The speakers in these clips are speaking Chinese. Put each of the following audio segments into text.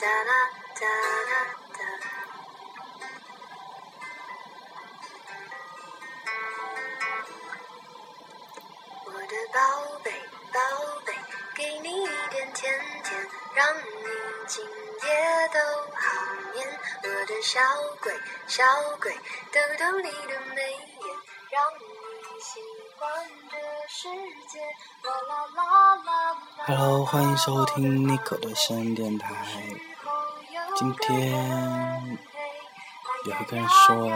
哒啦哒啦哒。我的宝贝，宝贝，给你一点甜甜，让你今夜都好眠。我的小鬼，小鬼，逗逗你的眉眼，让你喜欢这世界。啦啦啦啦啦。Hello，欢迎收听 Nico 的声音电台。今天有一个人说，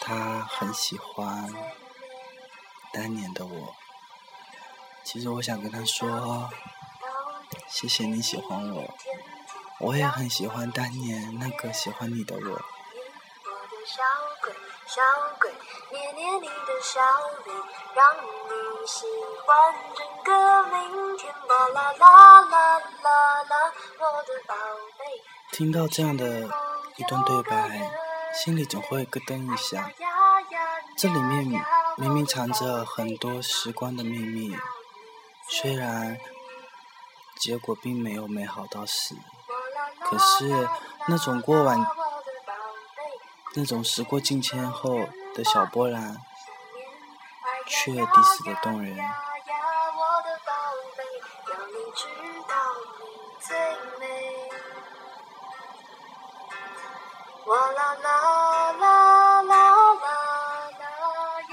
他很喜欢当年的我。其实我想跟他说，谢谢你喜欢我，我也很喜欢当年那个喜欢你的我。小鬼，捏捏你的小脸，让你喜欢整个明。啦啦啦啦啦啦，我的宝贝。听到这样的一段对白，心里总会咯噔一下。这里面明明藏着很多时光的秘密，虽然结果并没有美好到死，可是那种过往、那种时过境迁后的小波澜，却抵死的动人。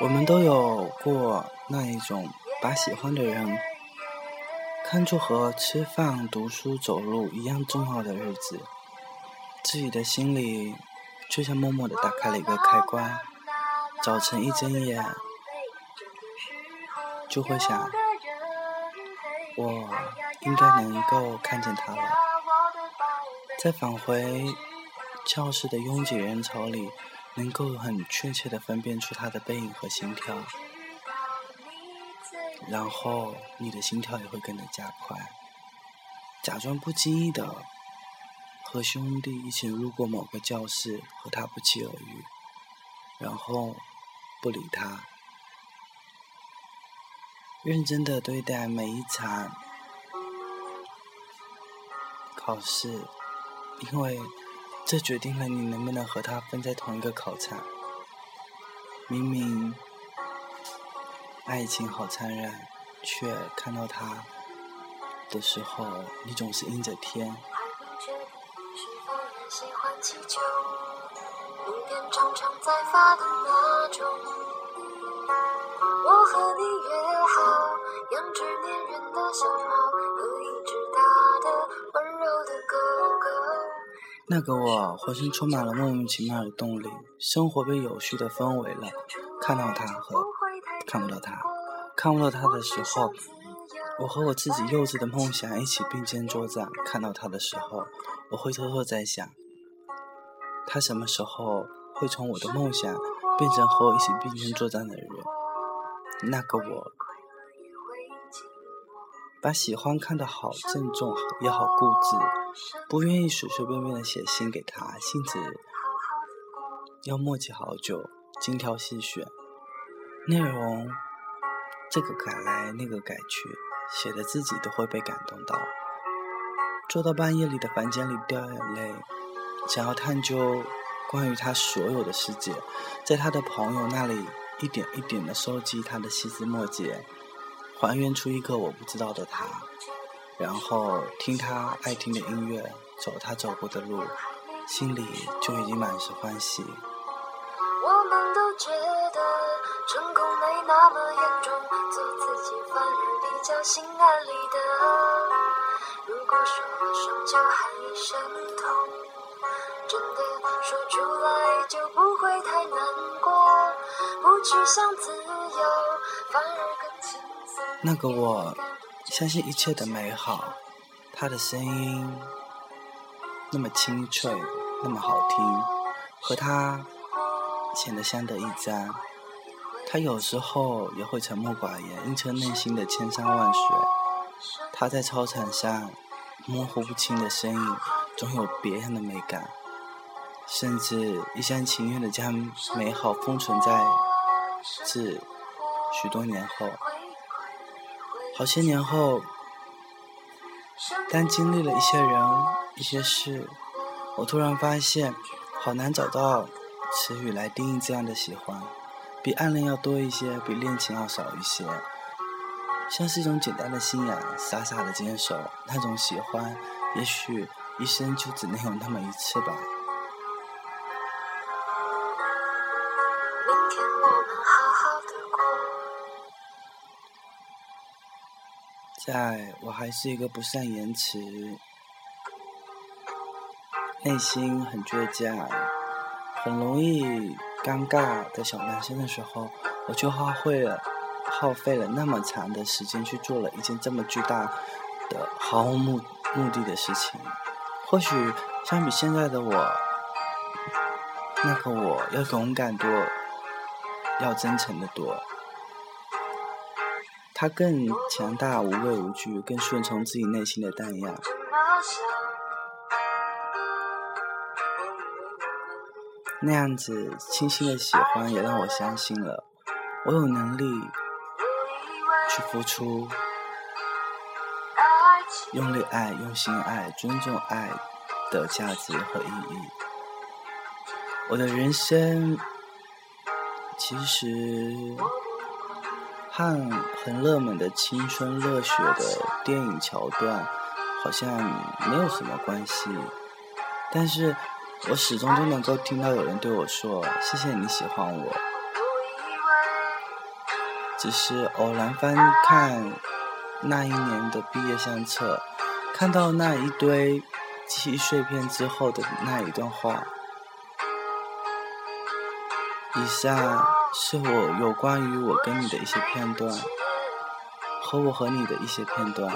我们都有过那一种把喜欢的人看作和吃饭、读书、走路一样重要的日子，自己的心里就像默默的打开了一个开关，早晨一睁眼就会想，我应该能够看见他了。在返回教室的拥挤人潮里，能够很确切的分辨出他的背影和心跳，然后你的心跳也会跟着加快，假装不经意的和兄弟一起路过某个教室，和他不期而遇，然后不理他，认真的对待每一场考试，因为这决定了你能不能和他分在同一个考场。明明爱情好残忍，却看到他的时候，你总是阴着天。喜欢气球，明天常常在发的那种。我和你约好，养只粘人的小猫那个我浑身充满了莫名其妙的动力，生活被有序的分为了看到他和看不到他。看不到他的时候，我和我自己幼稚的梦想一起并肩作战；看到他的时候，我会偷偷在想，他什么时候会从我的梦想变成和我一起并肩作战的人？那个我，把喜欢看得好郑重，也好固执，不愿意随随便便的写信给他，信纸要墨迹好久，精挑细选，内容这个改来那个改去，写的自己都会被感动到，坐到半夜里的房间里掉眼泪，想要探究关于他所有的世界，在他的朋友那里一点一点的收集他的细枝末节。还原出一个我不知道的他，然后听他爱听的音乐，走他走过的路，心里就已经满是欢喜。我们都觉得成功没那么严重，做自己反而比较心安理得。如果说了伤就还生那个我，相信一切的美好，他的声音那么清脆，那么好听，和他显得相得益彰。他有时候也会沉默寡言，映衬内心的千山万水。他在操场上模糊不清的身影，总有别样的美感，甚至一厢情愿的将美好封存在至许多年后。好些年后，但经历了一些人、一些事，我突然发现，好难找到词语来定义这样的喜欢，比暗恋要多一些，比恋情要少一些，像是一种简单的信仰，傻傻的坚守那种喜欢，也许一生就只能有那么一次吧。在我还是一个不善言辞、内心很倔强、很容易尴尬的小男生的时候，我就花费了、耗费了那么长的时间去做了一件这么巨大的、毫无目目的的事情。或许相比现在的我，那个我要勇敢多，要真诚的多。他更强大、无畏无惧，更顺从自己内心的弹药。这么想，那样子轻轻的喜欢，也让我相信了，我有能力去付出，用力爱、用心爱、尊重爱的价值和意义。我的人生其实和很热门的青春热血的电影桥段好像没有什么关系，但是我始终都能够听到有人对我说：“谢谢你喜欢我。”只是偶然翻看那一年的毕业相册，看到那一堆记忆碎片之后的那一段话。以下是我有关于我跟你的一些片段，和我和你的一些片段，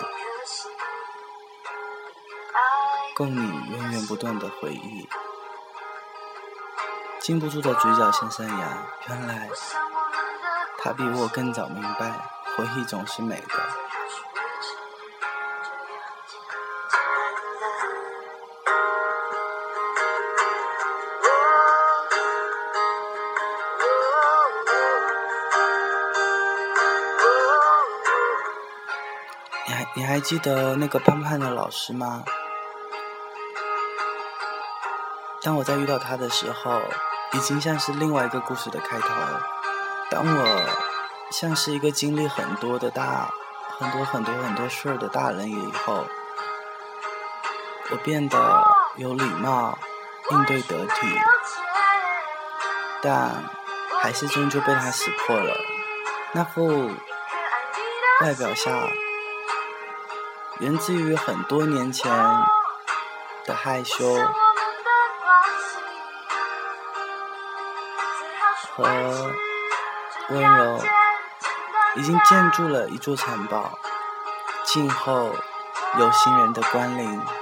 供你源源不断的回忆。禁不住的嘴角向上扬，原来他比我更早明白，回忆总是美的。还你还记得那个胖胖的老师吗？当我在遇到他的时候，已经像是另外一个故事的开头。当我像是一个经历很多的大、很多很多很多事儿的大人以后，我变得有礼貌，应对得体，但还是终究被他识破了。那副外表下，源自于很多年前的害羞和温柔，已经建筑了一座城堡，静候有心人的光临。